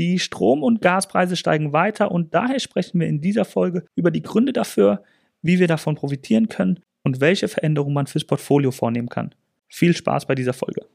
Die Strom- und Gaspreise steigen weiter und daher sprechen wir in dieser Folge über die Gründe dafür, wie wir davon profitieren können und welche Veränderungen man fürs Portfolio vornehmen kann. Viel Spaß bei dieser Folge.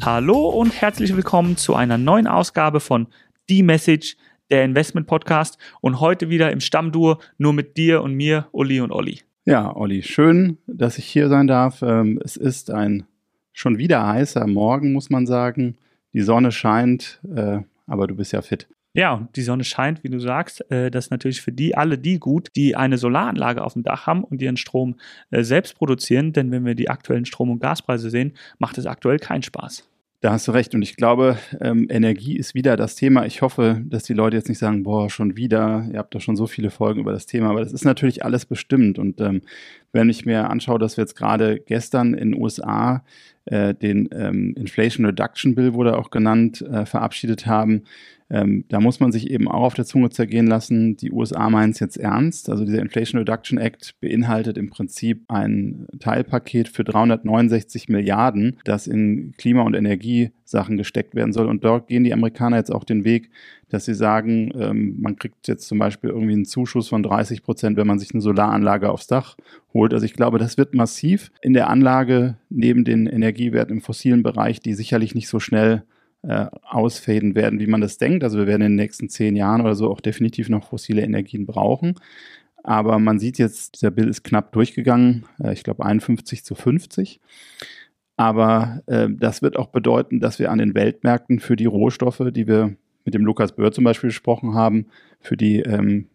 Hallo und herzlich willkommen zu einer neuen Ausgabe von The Message, der Investment Podcast und heute wieder im Stammdur nur mit dir und mir, Uli und Olli. Ja, Olli, schön, dass ich hier sein darf. Ähm, es ist ein schon wieder heißer Morgen, muss man sagen. Die Sonne scheint, äh, aber du bist ja fit. Ja, die Sonne scheint, wie du sagst. Äh, das ist natürlich für die alle die gut, die eine Solaranlage auf dem Dach haben und ihren Strom äh, selbst produzieren. Denn wenn wir die aktuellen Strom- und Gaspreise sehen, macht es aktuell keinen Spaß. Da hast du recht. Und ich glaube, ähm, Energie ist wieder das Thema. Ich hoffe, dass die Leute jetzt nicht sagen, boah, schon wieder, ihr habt doch schon so viele Folgen über das Thema. Aber das ist natürlich alles bestimmt. Und ähm, wenn ich mir anschaue, dass wir jetzt gerade gestern in den USA äh, den ähm, Inflation Reduction Bill, wurde auch genannt, äh, verabschiedet haben, ähm, da muss man sich eben auch auf der Zunge zergehen lassen. Die USA meinen es jetzt ernst. Also dieser Inflation Reduction Act beinhaltet im Prinzip ein Teilpaket für 369 Milliarden, das in Klima- und Energiesachen gesteckt werden soll. Und dort gehen die Amerikaner jetzt auch den Weg, dass sie sagen, ähm, man kriegt jetzt zum Beispiel irgendwie einen Zuschuss von 30 Prozent, wenn man sich eine Solaranlage aufs Dach holt. Also ich glaube, das wird massiv in der Anlage neben den Energiewerten im fossilen Bereich, die sicherlich nicht so schnell äh, ausfaden werden, wie man das denkt. Also wir werden in den nächsten zehn Jahren oder so auch definitiv noch fossile Energien brauchen. Aber man sieht jetzt, der Bill ist knapp durchgegangen, äh, ich glaube 51 zu 50. Aber äh, das wird auch bedeuten, dass wir an den Weltmärkten für die Rohstoffe, die wir mit dem Lukas Böhr zum Beispiel gesprochen haben, für die ähm,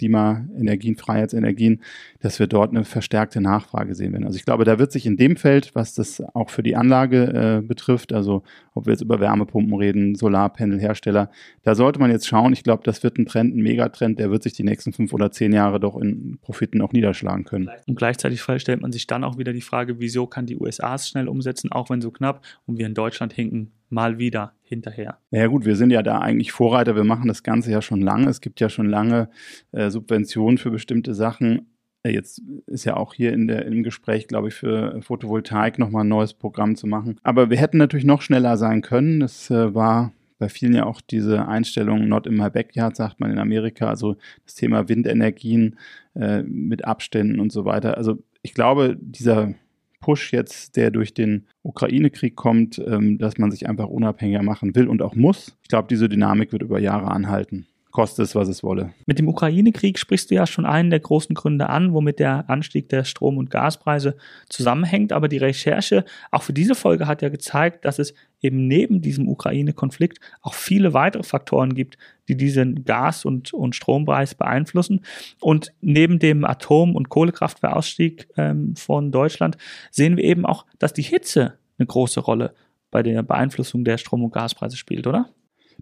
Klimaenergien, Freiheitsenergien, dass wir dort eine verstärkte Nachfrage sehen werden. Also ich glaube, da wird sich in dem Feld, was das auch für die Anlage äh, betrifft, also ob wir jetzt über Wärmepumpen reden, Solarpanelhersteller, da sollte man jetzt schauen. Ich glaube, das wird ein Trend, ein Megatrend, der wird sich die nächsten fünf oder zehn Jahre doch in Profiten auch niederschlagen können. Und gleichzeitig stellt man sich dann auch wieder die Frage, wieso kann die USA es schnell umsetzen, auch wenn so knapp, und wir in Deutschland hinken mal wieder hinterher. Ja gut, wir sind ja da eigentlich Vorreiter. Wir machen das Ganze ja schon lange. Es gibt ja schon lange äh, Subventionen für bestimmte Sachen. Äh, jetzt ist ja auch hier in der, im Gespräch, glaube ich, für Photovoltaik nochmal ein neues Programm zu machen. Aber wir hätten natürlich noch schneller sein können. Es äh, war bei vielen ja auch diese Einstellung not in my backyard, sagt man in Amerika. Also das Thema Windenergien äh, mit Abständen und so weiter. Also ich glaube, dieser Push jetzt, der durch den Ukraine-Krieg kommt, ähm, dass man sich einfach unabhängiger machen will und auch muss. Ich glaube, diese Dynamik wird über Jahre anhalten koste es, was es wolle. Mit dem Ukraine-Krieg sprichst du ja schon einen der großen Gründe an, womit der Anstieg der Strom- und Gaspreise zusammenhängt. Aber die Recherche auch für diese Folge hat ja gezeigt, dass es eben neben diesem Ukraine-Konflikt auch viele weitere Faktoren gibt, die diesen Gas- und, und Strompreis beeinflussen. Und neben dem Atom- und Kohlekraftwerkausstieg ähm, von Deutschland sehen wir eben auch, dass die Hitze eine große Rolle bei der Beeinflussung der Strom- und Gaspreise spielt, oder?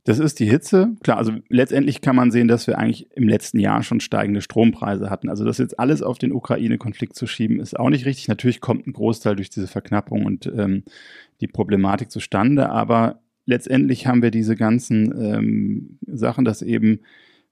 Das ist die Hitze. Klar, also letztendlich kann man sehen, dass wir eigentlich im letzten Jahr schon steigende Strompreise hatten. Also das jetzt alles auf den Ukraine-Konflikt zu schieben, ist auch nicht richtig. Natürlich kommt ein Großteil durch diese Verknappung und ähm, die Problematik zustande, aber letztendlich haben wir diese ganzen ähm, Sachen, dass eben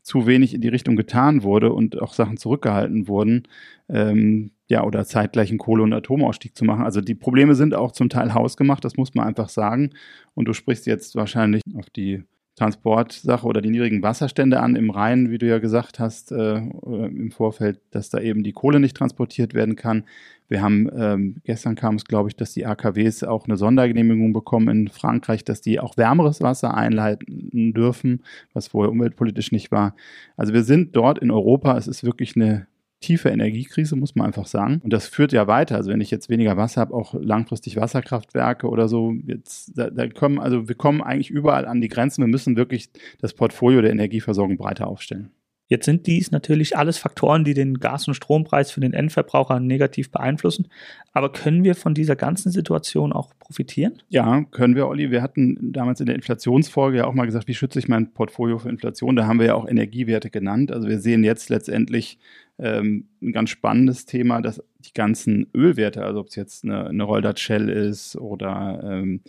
zu wenig in die Richtung getan wurde und auch Sachen zurückgehalten wurden, ähm, ja, oder zeitgleichen Kohle- und Atomausstieg zu machen. Also die Probleme sind auch zum Teil hausgemacht, das muss man einfach sagen. Und du sprichst jetzt wahrscheinlich auf die Transportsache oder die niedrigen Wasserstände an im Rhein, wie du ja gesagt hast äh, im Vorfeld, dass da eben die Kohle nicht transportiert werden kann. Wir haben, ähm, gestern kam es, glaube ich, dass die AKWs auch eine Sondergenehmigung bekommen in Frankreich, dass die auch wärmeres Wasser einleiten dürfen, was vorher umweltpolitisch nicht war. Also wir sind dort in Europa, es ist wirklich eine tiefe Energiekrise, muss man einfach sagen. Und das führt ja weiter. Also wenn ich jetzt weniger Wasser habe, auch langfristig Wasserkraftwerke oder so, jetzt, da, da kommen, also wir kommen eigentlich überall an die Grenzen. Wir müssen wirklich das Portfolio der Energieversorgung breiter aufstellen. Jetzt sind dies natürlich alles Faktoren, die den Gas- und Strompreis für den Endverbraucher negativ beeinflussen. Aber können wir von dieser ganzen Situation auch profitieren? Ja, können wir, Olli. Wir hatten damals in der Inflationsfolge ja auch mal gesagt, wie schütze ich mein Portfolio für Inflation? Da haben wir ja auch Energiewerte genannt. Also wir sehen jetzt letztendlich ähm, ein ganz spannendes Thema, dass die ganzen Ölwerte, also ob es jetzt eine, eine Roldat Shell ist oder ähm,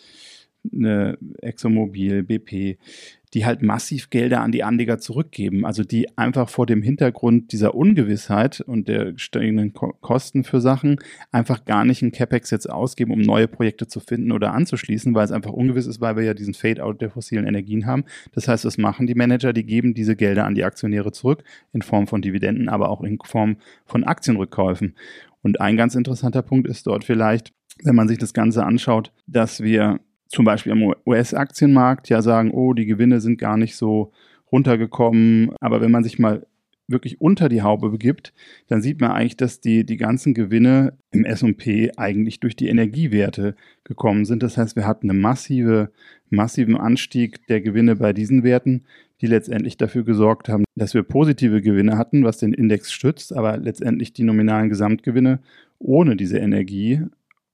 eine ExxonMobil, BP, die halt massiv Gelder an die Anleger zurückgeben. Also die einfach vor dem Hintergrund dieser Ungewissheit und der steigenden Kosten für Sachen einfach gar nicht einen CapEx jetzt ausgeben, um neue Projekte zu finden oder anzuschließen, weil es einfach ungewiss ist, weil wir ja diesen Fade-out der fossilen Energien haben. Das heißt, was machen die Manager? Die geben diese Gelder an die Aktionäre zurück in Form von Dividenden, aber auch in Form von Aktienrückkäufen. Und ein ganz interessanter Punkt ist dort vielleicht, wenn man sich das Ganze anschaut, dass wir zum Beispiel am US-Aktienmarkt ja sagen, oh, die Gewinne sind gar nicht so runtergekommen. Aber wenn man sich mal wirklich unter die Haube begibt, dann sieht man eigentlich, dass die, die ganzen Gewinne im S&P eigentlich durch die Energiewerte gekommen sind. Das heißt, wir hatten einen massive, massiven Anstieg der Gewinne bei diesen Werten, die letztendlich dafür gesorgt haben, dass wir positive Gewinne hatten, was den Index stützt, aber letztendlich die nominalen Gesamtgewinne ohne diese Energie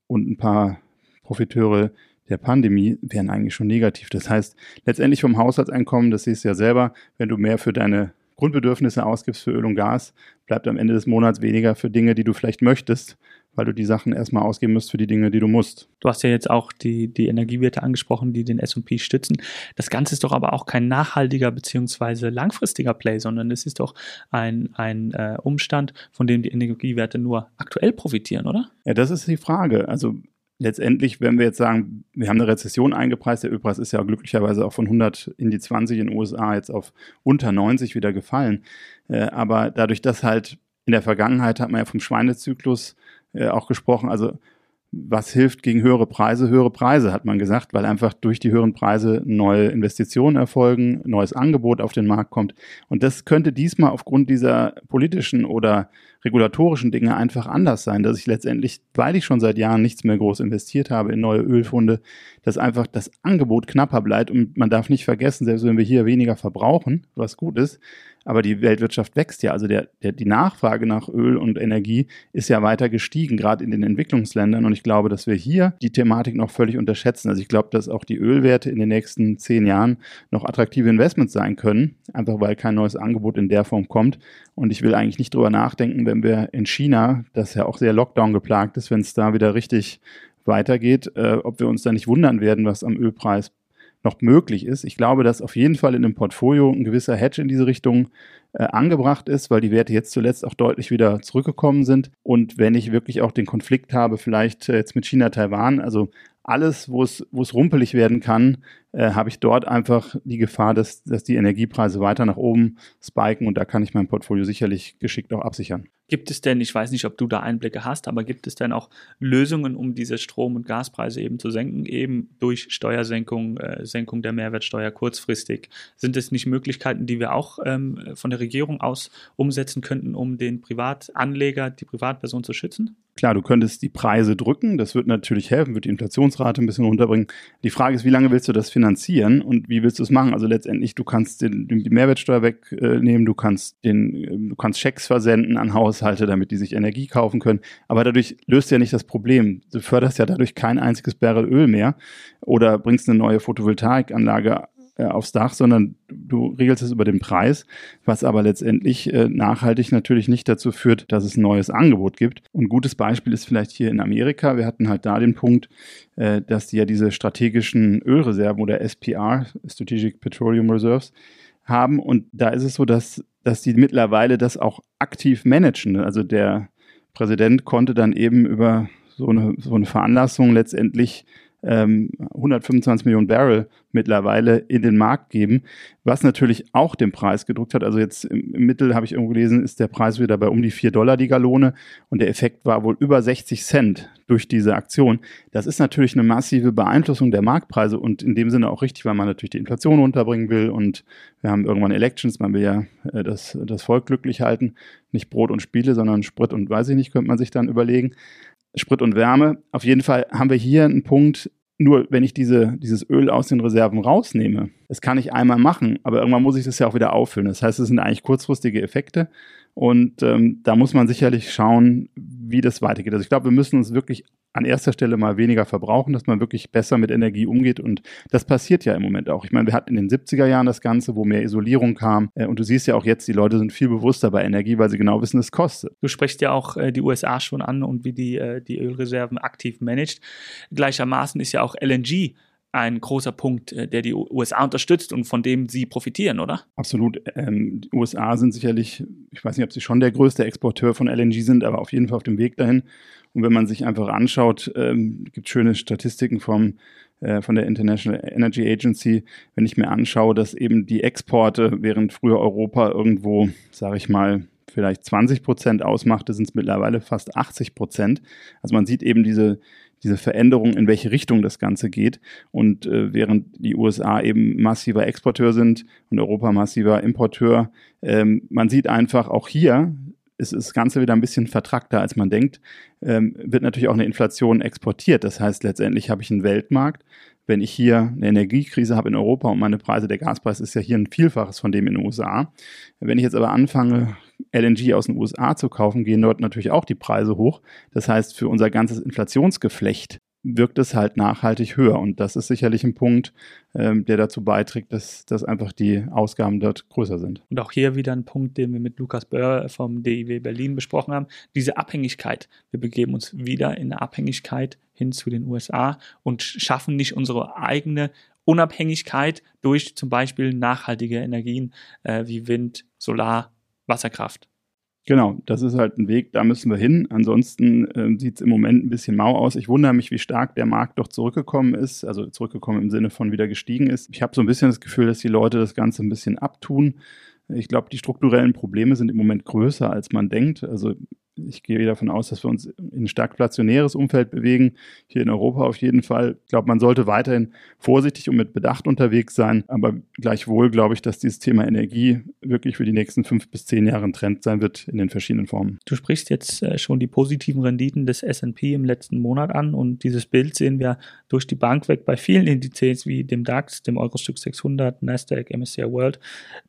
und ein paar Profiteure der Pandemie wären eigentlich schon negativ. Das heißt, letztendlich vom Haushaltseinkommen, das siehst du ja selber, wenn du mehr für deine Grundbedürfnisse ausgibst für Öl und Gas, bleibt am Ende des Monats weniger für Dinge, die du vielleicht möchtest, weil du die Sachen erstmal ausgeben musst für die Dinge, die du musst. Du hast ja jetzt auch die, die Energiewerte angesprochen, die den S&P stützen. Das Ganze ist doch aber auch kein nachhaltiger bzw. langfristiger Play, sondern es ist doch ein, ein äh, Umstand, von dem die Energiewerte nur aktuell profitieren, oder? Ja, das ist die Frage. Also letztendlich, wenn wir jetzt sagen, wir haben eine Rezession eingepreist, der Ölpreis ist ja glücklicherweise auch von 100 in die 20 in den USA jetzt auf unter 90 wieder gefallen. Äh, aber dadurch, dass halt in der Vergangenheit hat man ja vom Schweinezyklus äh, auch gesprochen, also was hilft gegen höhere Preise? Höhere Preise, hat man gesagt, weil einfach durch die höheren Preise neue Investitionen erfolgen, neues Angebot auf den Markt kommt. Und das könnte diesmal aufgrund dieser politischen oder regulatorischen Dinge einfach anders sein, dass ich letztendlich, weil ich schon seit Jahren nichts mehr groß investiert habe in neue Ölfunde, dass einfach das Angebot knapper bleibt. Und man darf nicht vergessen, selbst wenn wir hier weniger verbrauchen, was gut ist, aber die Weltwirtschaft wächst ja. Also der, der, die Nachfrage nach Öl und Energie ist ja weiter gestiegen, gerade in den Entwicklungsländern. Und ich glaube, dass wir hier die Thematik noch völlig unterschätzen. Also ich glaube, dass auch die Ölwerte in den nächsten zehn Jahren noch attraktive Investments sein können, einfach weil kein neues Angebot in der Form kommt. Und ich will eigentlich nicht drüber nachdenken, wenn wir in China, das ja auch sehr Lockdown geplagt ist, wenn es da wieder richtig weitergeht, äh, ob wir uns da nicht wundern werden, was am Ölpreis noch möglich ist. Ich glaube, dass auf jeden Fall in dem Portfolio ein gewisser Hedge in diese Richtung äh, angebracht ist, weil die Werte jetzt zuletzt auch deutlich wieder zurückgekommen sind. Und wenn ich wirklich auch den Konflikt habe, vielleicht äh, jetzt mit China, Taiwan, also alles, wo es, rumpelig werden kann, äh, habe ich dort einfach die Gefahr, dass, dass die Energiepreise weiter nach oben spiken und da kann ich mein Portfolio sicherlich geschickt auch absichern. Gibt es denn, ich weiß nicht, ob du da Einblicke hast, aber gibt es denn auch Lösungen, um diese Strom- und Gaspreise eben zu senken, eben durch Steuersenkung, äh, Senkung der Mehrwertsteuer kurzfristig? Sind es nicht Möglichkeiten, die wir auch ähm, von der Regierung aus umsetzen könnten, um den Privatanleger, die Privatperson zu schützen? Klar, du könntest die Preise drücken, das wird natürlich helfen, wird die Inflationsrate ein bisschen runterbringen. Die Frage ist, wie lange willst du das finanzieren und wie willst du es machen? Also letztendlich, du kannst den, die Mehrwertsteuer wegnehmen, du kannst den, du kannst Schecks versenden an Haushalte, damit die sich Energie kaufen können. Aber dadurch löst du ja nicht das Problem. Du förderst ja dadurch kein einziges Barrel Öl mehr oder bringst eine neue Photovoltaikanlage äh, aufs Dach, sondern du regelst es über den Preis, was aber letztendlich äh, nachhaltig natürlich nicht dazu führt, dass es ein neues Angebot gibt. Und ein gutes Beispiel ist vielleicht hier in Amerika. Wir hatten halt da den Punkt, äh, dass die ja diese strategischen Ölreserven oder SPR, Strategic Petroleum Reserves, haben. Und da ist es so, dass, dass die mittlerweile das auch aktiv managen. Also der Präsident konnte dann eben über so eine, so eine Veranlassung letztendlich ähm, 125 Millionen Barrel mittlerweile in den Markt geben, was natürlich auch den Preis gedrückt hat. Also jetzt im, im Mittel habe ich irgendwo gelesen, ist der Preis wieder bei um die 4 Dollar die Gallone und der Effekt war wohl über 60 Cent durch diese Aktion. Das ist natürlich eine massive Beeinflussung der Marktpreise und in dem Sinne auch richtig, weil man natürlich die Inflation runterbringen will und wir haben irgendwann Elections, man will ja äh, das, das Volk glücklich halten, nicht Brot und Spiele, sondern Sprit und weiß ich nicht, könnte man sich dann überlegen. Sprit und Wärme. Auf jeden Fall haben wir hier einen Punkt, nur wenn ich diese, dieses Öl aus den Reserven rausnehme, das kann ich einmal machen, aber irgendwann muss ich das ja auch wieder auffüllen. Das heißt, es sind eigentlich kurzfristige Effekte und ähm, da muss man sicherlich schauen, wie das weitergeht. Also ich glaube, wir müssen uns wirklich an erster Stelle mal weniger verbrauchen, dass man wirklich besser mit Energie umgeht. Und das passiert ja im Moment auch. Ich meine, wir hatten in den 70er Jahren das Ganze, wo mehr Isolierung kam. Äh, und du siehst ja auch jetzt, die Leute sind viel bewusster bei Energie, weil sie genau wissen, es kostet. Du sprichst ja auch äh, die USA schon an und wie die, äh, die Ölreserven aktiv managt. Gleichermaßen ist ja auch LNG ein großer Punkt, äh, der die USA unterstützt und von dem sie profitieren, oder? Absolut. Ähm, die USA sind sicherlich, ich weiß nicht, ob sie schon der größte Exporteur von LNG sind, aber auf jeden Fall auf dem Weg dahin. Und wenn man sich einfach anschaut, ähm, gibt schöne Statistiken vom, äh, von der International Energy Agency, wenn ich mir anschaue, dass eben die Exporte, während früher Europa irgendwo, sage ich mal, vielleicht 20 Prozent ausmachte, sind es mittlerweile fast 80 Prozent. Also man sieht eben diese, diese Veränderung, in welche Richtung das Ganze geht. Und äh, während die USA eben massiver Exporteur sind und Europa massiver Importeur, ähm, man sieht einfach auch hier, ist das Ganze wieder ein bisschen vertrackter, als man denkt, ähm, wird natürlich auch eine Inflation exportiert. Das heißt, letztendlich habe ich einen Weltmarkt. Wenn ich hier eine Energiekrise habe in Europa und meine Preise, der Gaspreis ist ja hier ein Vielfaches von dem in den USA. Wenn ich jetzt aber anfange, LNG aus den USA zu kaufen, gehen dort natürlich auch die Preise hoch. Das heißt, für unser ganzes Inflationsgeflecht wirkt es halt nachhaltig höher. Und das ist sicherlich ein Punkt, ähm, der dazu beiträgt, dass, dass einfach die Ausgaben dort größer sind. Und auch hier wieder ein Punkt, den wir mit Lukas Böhr vom DIW Berlin besprochen haben, diese Abhängigkeit. Wir begeben uns wieder in eine Abhängigkeit hin zu den USA und schaffen nicht unsere eigene Unabhängigkeit durch zum Beispiel nachhaltige Energien äh, wie Wind, Solar, Wasserkraft. Genau, das ist halt ein Weg, da müssen wir hin. Ansonsten äh, sieht es im Moment ein bisschen mau aus. Ich wundere mich, wie stark der Markt doch zurückgekommen ist, also zurückgekommen im Sinne von wieder gestiegen ist. Ich habe so ein bisschen das Gefühl, dass die Leute das Ganze ein bisschen abtun. Ich glaube, die strukturellen Probleme sind im Moment größer, als man denkt. Also ich gehe davon aus, dass wir uns in ein stark inflationäres Umfeld bewegen, hier in Europa auf jeden Fall. Ich glaube, man sollte weiterhin vorsichtig und mit Bedacht unterwegs sein, aber gleichwohl glaube ich, dass dieses Thema Energie wirklich für die nächsten fünf bis zehn Jahre ein Trend sein wird in den verschiedenen Formen. Du sprichst jetzt äh, schon die positiven Renditen des S&P im letzten Monat an und dieses Bild sehen wir durch die Bank weg bei vielen Indizes wie dem DAX, dem Eurostock 600, Nasdaq, MSCI World.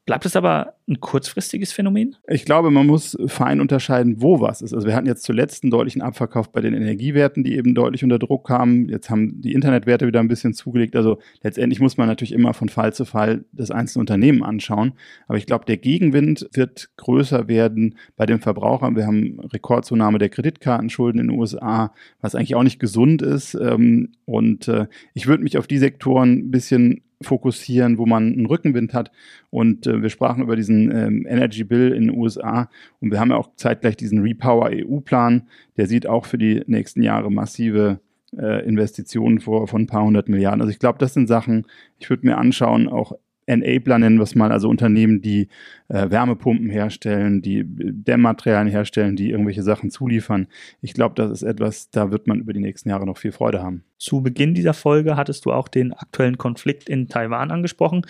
Bleibt es aber ein kurzfristiges Phänomen? Ich glaube, man muss fein unterscheiden, wo was ist. Also wir hatten jetzt zuletzt einen deutlichen Abverkauf bei den Energiewerten, die eben deutlich unter Druck kamen. Jetzt haben die Internetwerte wieder ein bisschen zugelegt. Also letztendlich muss man natürlich immer von Fall zu Fall das einzelne Unternehmen anschauen. Aber ich glaube, der Gegenwind wird größer werden bei den Verbrauchern. Wir haben Rekordzunahme der Kreditkartenschulden in den USA, was eigentlich auch nicht gesund ist. Ähm, und äh, ich würde mich auf die Sektoren ein bisschen fokussieren, wo man einen Rückenwind hat. Und äh, wir sprachen über diesen ähm, Energy Bill in den USA und wir haben ja auch zeitgleich diesen Repower EU-Plan. Der sieht auch für die nächsten Jahre massive äh, Investitionen vor von ein paar hundert Milliarden. Also ich glaube, das sind Sachen, ich würde mir anschauen, auch Enabler nennen wir es mal, also Unternehmen, die äh, Wärmepumpen herstellen, die Dämmmaterialien herstellen, die irgendwelche Sachen zuliefern. Ich glaube, das ist etwas, da wird man über die nächsten Jahre noch viel Freude haben. Zu Beginn dieser Folge hattest du auch den aktuellen Konflikt in Taiwan angesprochen.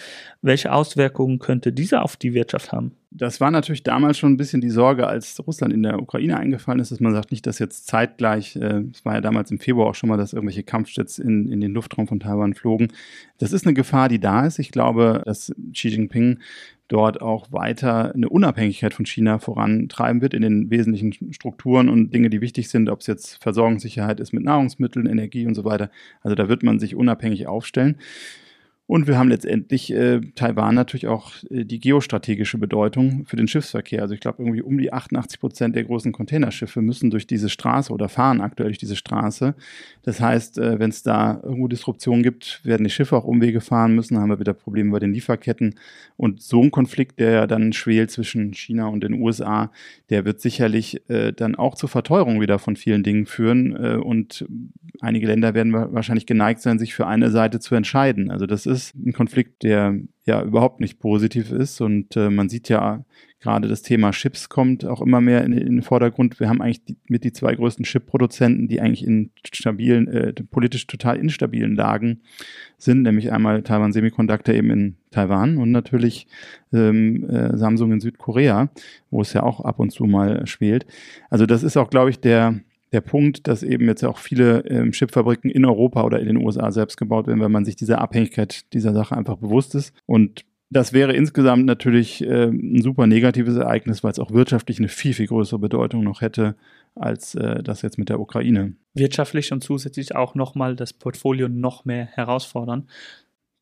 Welche Auswirkungen könnte dieser auf die Wirtschaft haben? Das war natürlich damals schon ein bisschen die Sorge, als Russland in der Ukraine eingefallen ist, dass man sagt, nicht, dass jetzt zeitgleich, äh, es äh, war ja damals im Februar auch schon mal, dass irgendwelche Kampfjets in, in den Luftraum von Taiwan flogen. Das ist eine Gefahr, die da ist. Ich glaube, dass Xi Jinping dort auch weiter eine Unabhängigkeit von China vorantreiben wird in den wesentlichen Strukturen und Dinge, die wichtig sind, ob es jetzt Versorgungssicherheit ist mit Nahrungsmitteln, Energie und so weiter. Also da wird man sich unabhängig aufstellen. Und wir haben letztendlich äh, Taiwan natürlich auch äh, die geostrategische Bedeutung für den Schiffsverkehr. Also ich glaube, irgendwie um die 88 Prozent der großen Containerschiffe müssen durch diese Straße oder fahren aktuell durch diese Straße. Das heißt, äh, wenn es da irgendwo Disruptionen gibt, werden die Schiffe auch Umwege fahren müssen, haben wir wieder Probleme bei den Lieferketten. Und so ein Konflikt, der ja dann schwelt zwischen China und den USA, der wird sicherlich äh, dann auch zur Verteuerung wieder von vielen Dingen führen. Äh, und einige Länder werden wahrscheinlich geneigt sein, sich für eine Seite zu entscheiden. Also das ist ein Konflikt, der ja überhaupt nicht positiv ist. Und äh, man sieht ja gerade das Thema Chips kommt auch immer mehr in, in den Vordergrund. Wir haben eigentlich die, mit die zwei größten Chip-Produzenten, die eigentlich in stabilen, äh, politisch total instabilen Lagen sind, nämlich einmal Taiwan Semiconductor eben in Taiwan und natürlich ähm, äh, Samsung in Südkorea, wo es ja auch ab und zu mal spielt. Also das ist auch, glaube ich, der der Punkt, dass eben jetzt auch viele ähm, Chipfabriken in Europa oder in den USA selbst gebaut werden, weil man sich dieser Abhängigkeit dieser Sache einfach bewusst ist. Und das wäre insgesamt natürlich äh, ein super negatives Ereignis, weil es auch wirtschaftlich eine viel, viel größere Bedeutung noch hätte als äh, das jetzt mit der Ukraine. Wirtschaftlich und zusätzlich auch nochmal das Portfolio noch mehr herausfordern.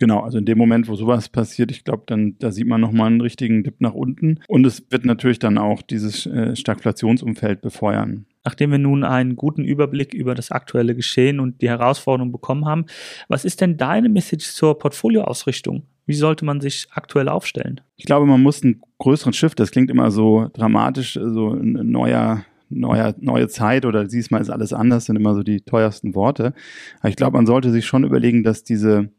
Genau, also in dem Moment, wo sowas passiert, ich glaube, dann da sieht man nochmal einen richtigen Dip nach unten. Und es wird natürlich dann auch dieses äh, Stagflationsumfeld befeuern. Nachdem wir nun einen guten Überblick über das aktuelle Geschehen und die Herausforderungen bekommen haben, was ist denn deine Message zur Portfolioausrichtung? Wie sollte man sich aktuell aufstellen? Ich glaube, man muss einen größeren Shift, das klingt immer so dramatisch, so ein neuer neuer, neue Zeit oder diesmal ist alles anders, sind immer so die teuersten Worte. Aber ich glaube, man sollte sich schon überlegen, dass diese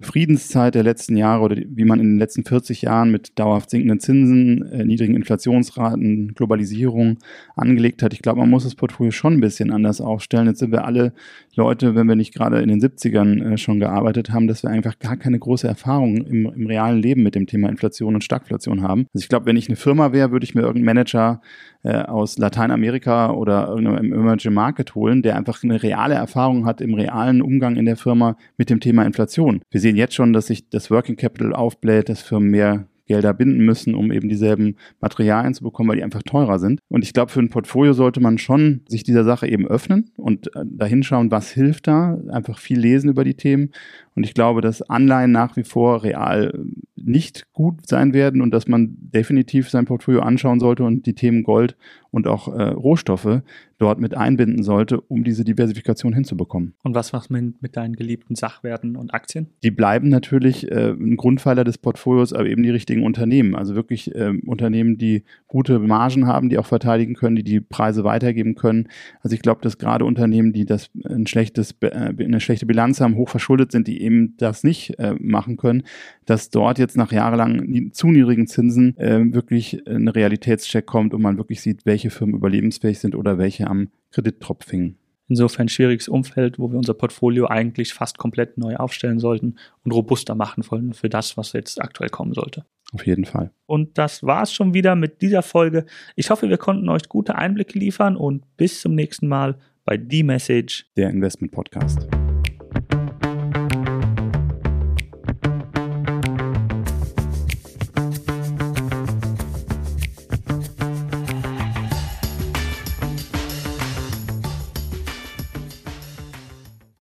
Friedenszeit der letzten Jahre oder wie man in den letzten 40 Jahren mit dauerhaft sinkenden Zinsen, äh, niedrigen Inflationsraten, Globalisierung angelegt hat. Ich glaube, man muss das Portfolio schon ein bisschen anders aufstellen. Jetzt sind wir alle Leute, wenn wir nicht gerade in den 70ern äh, schon gearbeitet haben, dass wir einfach gar keine große Erfahrung im, im realen Leben mit dem Thema Inflation und Stagflation haben. Also ich glaube, wenn ich eine Firma wäre, würde ich mir irgendeinen Manager äh, aus Lateinamerika oder irgendeinem Emerging Market holen, der einfach eine reale Erfahrung hat im realen Umgang in der Firma mit dem Thema Inflation. Wir sehen jetzt schon, dass sich das Working Capital aufbläht, dass Firmen mehr Gelder binden müssen, um eben dieselben Materialien zu bekommen, weil die einfach teurer sind. Und ich glaube, für ein Portfolio sollte man schon sich dieser Sache eben öffnen und äh, dahin schauen, was hilft da, einfach viel lesen über die Themen. Und ich glaube, dass Anleihen nach wie vor real nicht gut sein werden und dass man definitiv sein Portfolio anschauen sollte und die Themen Gold und auch äh, Rohstoffe dort mit einbinden sollte, um diese Diversifikation hinzubekommen. Und was machst du mit, deinen geliebten Sachwerten und Aktien? Die bleiben natürlich äh, ein Grundpfeiler des Portfolios, aber eben die richtigen Unternehmen. Also wirklich äh, Unternehmen, die gute Margen haben, die auch verteidigen können, die die Preise weitergeben können. Also ich glaube, dass gerade Unternehmen, die das ein schlechtes, äh, eine schlechte Bilanz haben, hoch verschuldet sind, die eben das nicht äh, machen können, dass dort jetzt nach jahrelang zu niedrigen Zinsen äh, wirklich ein Realitätscheck kommt und man wirklich sieht, welche Firmen überlebensfähig sind oder welche am Kredittropf hingen. Insofern ein schwieriges Umfeld, wo wir unser Portfolio eigentlich fast komplett neu aufstellen sollten und robuster machen wollen für das, was jetzt aktuell kommen sollte. Auf jeden Fall. Und das war es schon wieder mit dieser Folge. Ich hoffe, wir konnten euch gute Einblicke liefern und bis zum nächsten Mal bei The Message, der Investment Podcast.